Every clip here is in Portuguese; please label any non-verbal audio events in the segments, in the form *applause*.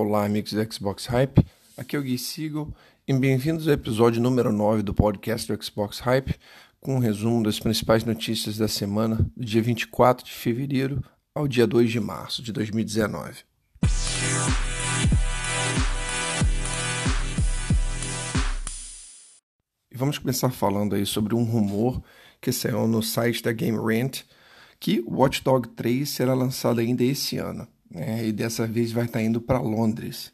Olá, amigos do Xbox Hype. Aqui é o Gui Siegel e bem-vindos ao episódio número 9 do podcast do Xbox Hype, com um resumo das principais notícias da semana, do dia 24 de fevereiro ao dia 2 de março de 2019. E vamos começar falando aí sobre um rumor que saiu no site da Game Rant que Watch Dogs 3 será lançado ainda esse ano né, e dessa vez vai estar indo para Londres.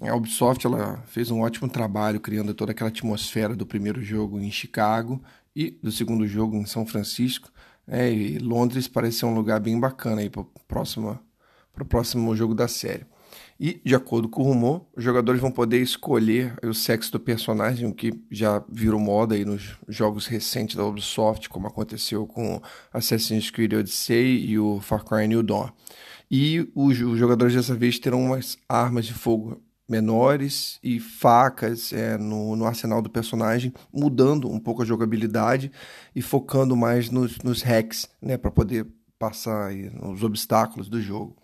A Ubisoft ela fez um ótimo trabalho criando toda aquela atmosfera do primeiro jogo em Chicago e do segundo jogo em São Francisco. É, e Londres parece ser um lugar bem bacana para o próximo, próximo jogo da série. E, de acordo com o rumor, os jogadores vão poder escolher o sexo do personagem, o que já virou moda aí nos jogos recentes da Ubisoft, como aconteceu com Assassin's Creed Odyssey e o Far Cry New Dawn. E os, jogadores dessa vez terão umas armas de fogo menores e facas é, no, no, arsenal do personagem, mudando um pouco a jogabilidade e focando mais nos, nos hacks, né, para poder passar aí, os obstáculos do jogo.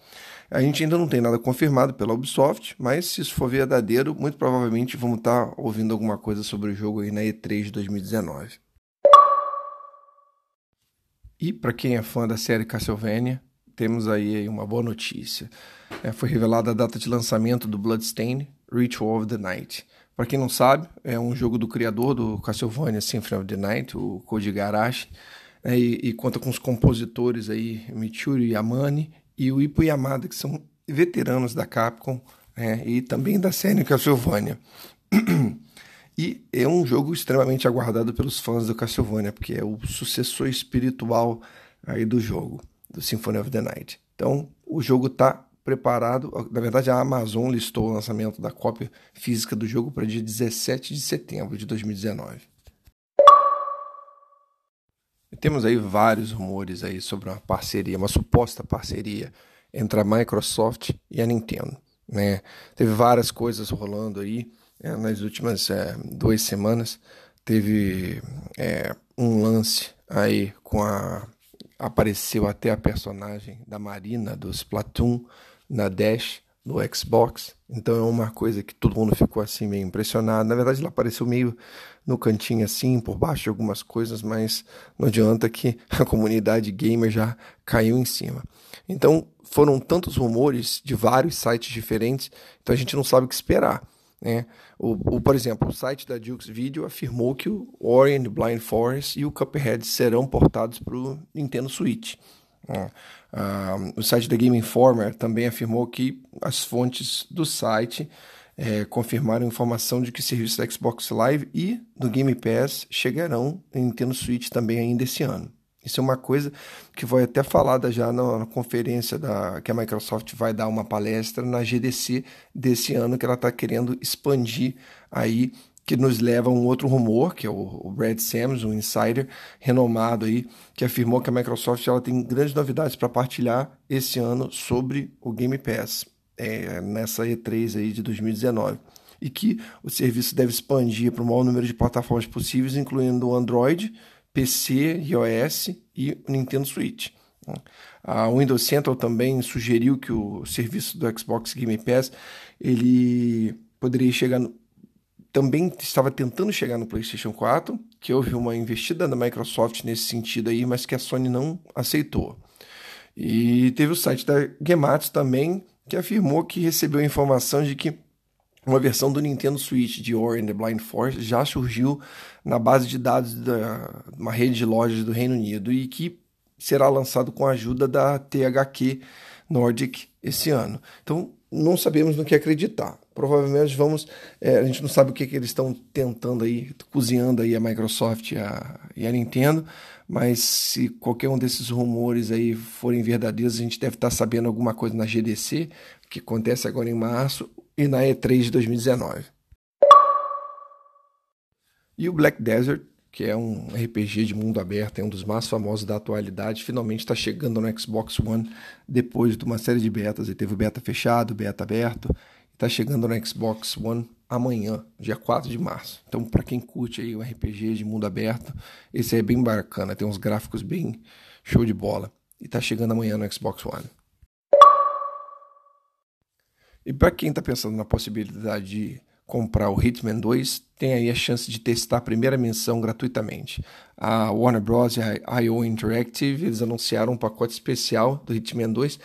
A gente ainda não tem nada confirmado pela Ubisoft, mas se isso for verdadeiro, muito provavelmente vamos estar tá ouvindo alguma coisa sobre o jogo aí na E3 de 2019. E para quem é fã da série Castlevania, temos aí uma boa notícia. É, foi revelada a data de lançamento do Bloodstain Ritual of the Night. Para quem não sabe, é um jogo do criador do Castlevania Symphony of the Night, o Koji Garashi, é, e, e, conta com os compositores aí Michiru Yamane e o Ippo Yamada, que são veteranos da Capcom é, e também da série Castlevania. *clears throat* e é um jogo extremamente aguardado pelos fãs do Castlevania, porque é o sucessor espiritual aí do jogo do Symphony of the Night. Então, o jogo está preparado. Na verdade, a Amazon listou o lançamento da cópia física do jogo para dia 17 de setembro de 2019. E temos aí vários rumores aí sobre uma parceria, uma suposta parceria entre a Microsoft e a Nintendo. Né? Teve várias coisas rolando aí né? nas últimas é, duas semanas. Teve é, um lance aí com a apareceu até a personagem da Marina do Splatoon na Dash no Xbox. Então é uma coisa que todo mundo ficou assim meio impressionado. Na verdade, ela apareceu meio no cantinho assim, por baixo de algumas coisas, mas não adianta que *laughs* a comunidade gamer já caiu em cima. Então foram tantos rumores de vários sites diferentes, então a gente não sabe o que esperar. Né? O, o, por exemplo, o site da Dukes Video afirmou que o Ori Blind Forest e o Cuphead serão portados para o Nintendo Switch. Uh, o site da Game Informer também afirmou que as fontes do site é, confirmaram informação de que o serviço da Xbox Live e do Game Pass chegarão no Nintendo Switch também ainda esse ano. Isso é uma coisa que foi até falada já na, conferência da, que a Microsoft vai dar uma palestra na GDC desse ano, que ela está querendo expandir aí, que nos leva a um outro rumor, que é o, o Brad Sams, um insider renomado aí, que afirmou que a Microsoft ela tem grandes novidades para partilhar esse ano sobre o Game Pass, é, nessa E3 aí de 2019 e que o serviço deve expandir para o maior número de plataformas possíveis, incluindo o Android, PC, iOS e Nintendo Switch. A Windows Central também sugeriu que o serviço do Xbox Game Pass ele poderia chegar no, também estava tentando chegar no PlayStation 4, que houve uma investida da Microsoft nesse sentido aí, mas que a Sony não aceitou. E teve o site da Gematsu também, que afirmou que recebeu informação de que uma versão do Nintendo Switch de Ori and the Blind Forest já surgiu na base de dados de uma rede de lojas do Reino Unido e que será lançado com a ajuda da THQ Nordic esse ano. Então, não sabemos no que acreditar. Provavelmente vamos. É, a gente não sabe o que, que eles estão tentando aí, cozinhando aí a Microsoft e a, e a Nintendo, mas se qualquer um desses rumores aí forem verdadeiros, a gente deve estar sabendo alguma coisa na GDC, que acontece agora em março, e na E3 de 2019. E o Black Desert, que é um RPG de mundo aberto, é um dos mais famosos da atualidade, finalmente está chegando no Xbox One depois de uma série de betas. Ele teve o beta fechado, beta aberto, está chegando no Xbox One amanhã, dia 4 de março. Então, para quem curte aí o RPG de mundo aberto, esse é bem bacana, tem uns gráficos bem show de bola. E está chegando amanhã no Xbox One. E para quem está pensando na possibilidade de comprar o Hitman 2, tem aí a chance de testar a primeira menção gratuitamente. A Warner Bros. e a IO Interactive eles anunciaram um pacote especial do Hitman 2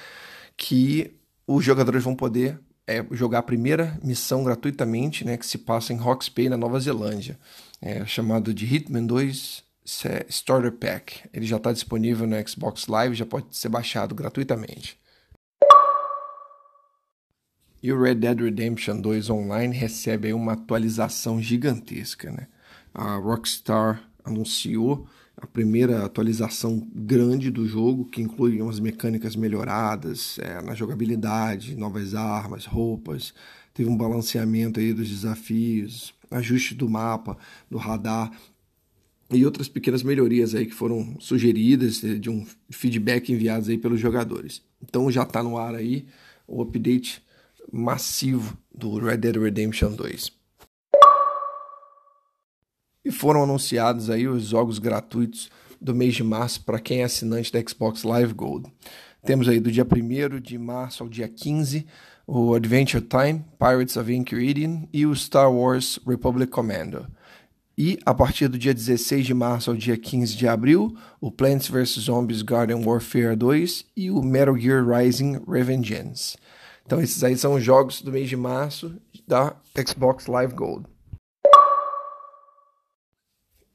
que os jogadores vão poder é, jogar a primeira missão gratuitamente, né, que se passa em Hawke's Bay, na Nova Zelândia, é, chamado de Hitman 2 Starter Pack. Ele já está disponível no Xbox Live, já pode ser baixado gratuitamente. E o Red Dead Redemption 2 Online recebe uma atualização gigantesca. Né? A Rockstar anunciou a primeira atualização grande do jogo, que inclui umas mecânicas melhoradas é, na jogabilidade, novas armas, roupas, teve um balanceamento aí dos desafios, ajuste do mapa, do radar e outras pequenas melhorias aí que foram sugeridas eh, de um feedback enviados aí pelos jogadores. Então já está no ar aí o update massivo do Red Dead Redemption 2. E foram anunciados aí os jogos gratuitos do mês de março para quem é assinante da Xbox Live Gold. Temos aí do dia 1 de março ao dia 15 o Adventure Time, Pirates of Iridium e o Star Wars Republic Commando. E a partir do dia 16 de março ao dia 15 de abril, o Plants vs Zombies Garden Warfare 2 e o Metal Gear Rising Revengeance. Então esses aí são os jogos do mês de março da Xbox Live Gold.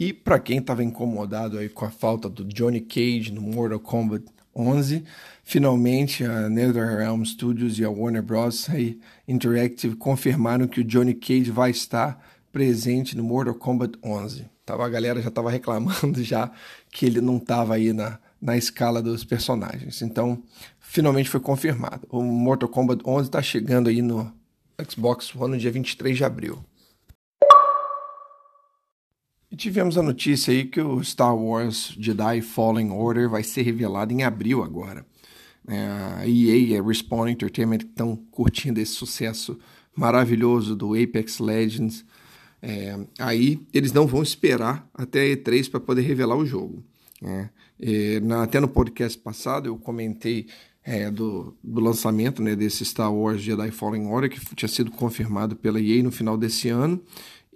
E para quem estava incomodado aí com a falta do Johnny Cage no Mortal Kombat 11, finalmente a NetherRealm Studios e a Warner Bros. Interactive confirmaram que o Johnny Cage vai estar presente no Mortal Kombat 11. Tava, a galera já estava reclamando *laughs* já que ele não estava aí na, na escala dos personagens. Então, finalmente foi confirmado. O Mortal Kombat 11 está chegando aí no Xbox One no dia 23 de abril. E tivemos a notícia aí que o Star Wars Jedi Fallen Order vai ser revelado em abril agora. É, a EA e a Respawn Entertainment estão curtindo esse sucesso maravilhoso do Apex Legends. É, aí eles não vão esperar até a E3 para poder revelar o jogo. Né? E, na, até no podcast passado eu comentei é, do, do, lançamento né, desse Star Wars Jedi Fallen Order, que tinha sido confirmado pela EA no final desse ano.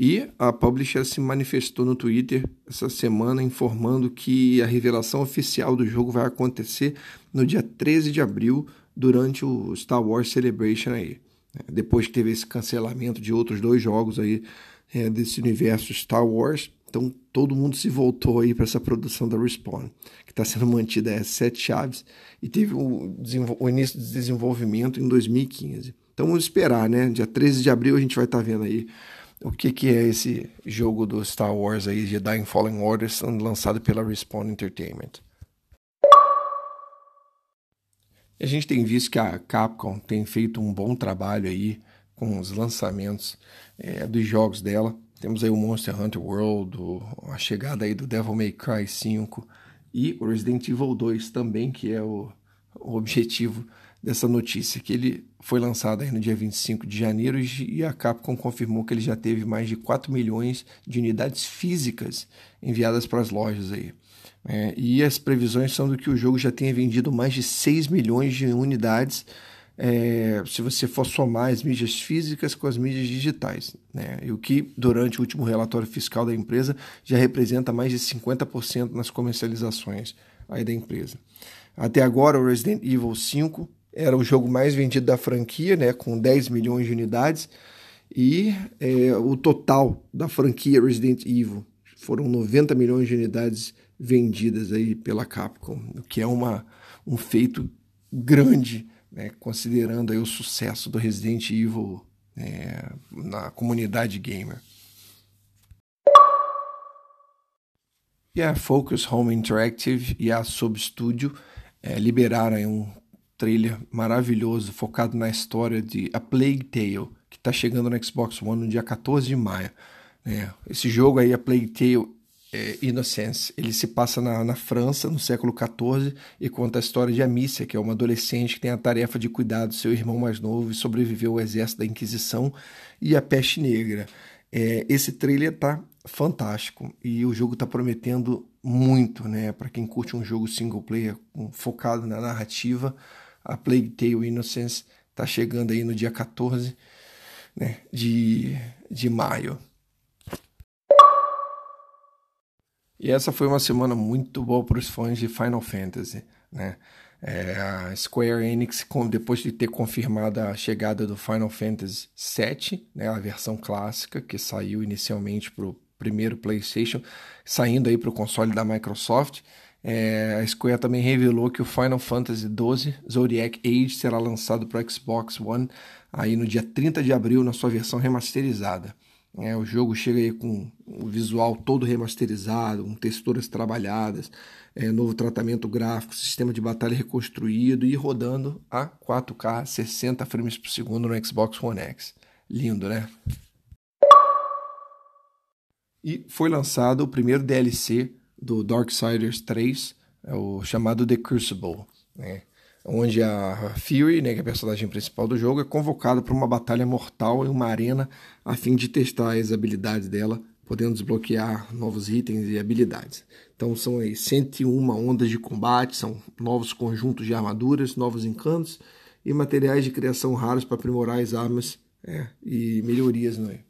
E a publisher se manifestou no Twitter essa semana informando que a revelação oficial do jogo vai acontecer no dia 13 de abril, durante o Star Wars Celebration aí. Depois que teve esse cancelamento de outros dois jogos aí é, desse universo Star Wars, então todo mundo se voltou aí para essa produção da Respawn, que está sendo mantida a sete chaves e teve o, o, início de desenvolvimento em 2015. Então vamos esperar, né? Dia 13 de abril a gente vai estar tá vendo aí o que, que é esse jogo do Star Wars aí, Jedi Fallen Order, sendo lançado pela Respawn Entertainment. A gente tem visto que a Capcom tem feito um bom trabalho aí com os lançamentos é, dos jogos dela. Temos aí o Monster Hunter World, a chegada aí do Devil May Cry 5 e o Resident Evil 2 também, que é o, o objetivo dessa notícia, que ele foi lançado aí no dia 25 de janeiro e a Capcom confirmou que ele já teve mais de 4 milhões de unidades físicas enviadas para as lojas aí. É, e as previsões são do que o jogo já tenha vendido mais de 6 milhões de unidades é, se você for somar as mídias físicas com as mídias digitais, né? e o que, durante o último relatório fiscal da empresa, já representa mais de 50% nas comercializações aí da empresa. Até agora, o Resident Evil 5 era o jogo mais vendido da franquia, né, com 10 milhões de unidades, e é, o total da franquia Resident Evil foram 90 milhões de unidades vendidas aí pela Capcom, o que é uma, um feito grande, né, considerando aí o sucesso do Resident Evil é, na comunidade gamer. E a Focus Home Interactive e a Substudio é, liberaram um trailer maravilhoso focado na história de A Plague Tale, que está chegando no Xbox One no dia 14 de maio. É, esse jogo aí, A Plague Tale é, Innocence, ele se passa na, na, França, no século XIV, e conta a história de Amicia, que é uma adolescente que tem a tarefa de cuidar do seu irmão mais novo e sobreviveu ao exército da Inquisição e a peste negra. É, esse trailer tá fantástico e o jogo tá prometendo muito, né? Para quem curte um jogo single player focado na narrativa, a Plague Tale Innocence Tá chegando aí no dia 14 né, de, de maio. E essa foi uma semana muito boa para os fãs de Final Fantasy, né? É, a Square Enix, depois de ter confirmado a chegada do Final Fantasy VII, né, a versão clássica, que saiu inicialmente para o primeiro PlayStation, saindo aí para o console da Microsoft, é, a Square também revelou que o Final Fantasy XII Zodiac Age será lançado para Xbox One aí no dia 30 de abril na sua versão remasterizada. É, o jogo chega aí com o visual todo remasterizado, com texturas trabalhadas, é, novo tratamento gráfico, sistema de batalha reconstruído e rodando a 4K 60 frames por segundo no Xbox One X. Lindo, né? E foi lançado o primeiro DLC do Darksiders 3, é o chamado The Crucible, né? Onde a Fury, né, que é a personagem principal do jogo, é convocada para uma batalha mortal em uma arena a fim de testar as habilidades dela, podendo desbloquear novos itens e habilidades. Então são aí 101 ondas de combate, são novos conjuntos de armaduras, novos encantos e materiais de criação raros para aprimorar as armas é, e melhorias né?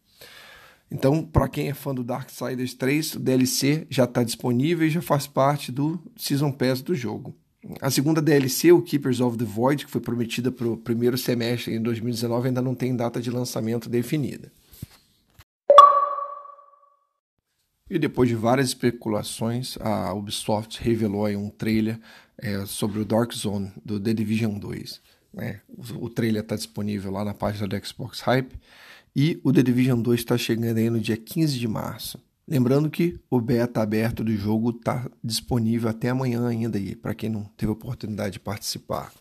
Então, para quem é fã do Darksiders 3, o DLC já está disponível e já faz parte do Season Pass do jogo. A segunda DLC, o Keepers of the Void, que foi prometida para o primeiro semestre em 2019, ainda não tem data de lançamento definida. E depois de várias especulações, a Ubisoft revelou um trailer é, sobre o Dark Zone do The Division 2. Né? O, o trailer está disponível lá na página do Xbox Hype e o The Division 2 está chegando aí no dia 15 de março. Lembrando que o beta aberto do jogo está disponível até amanhã ainda aí, para quem não teve oportunidade de participar.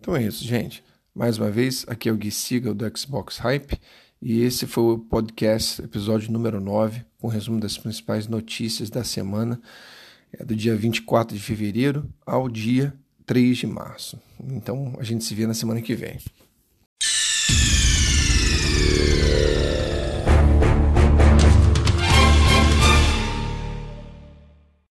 Então é isso, gente. Mais uma vez, aqui é o Gui Siga do Xbox Hype e esse foi o podcast, episódio número 9, com resumo das principais notícias da semana, é do dia 24 de fevereiro ao dia 3 de março. Então a gente se vê na semana que vem.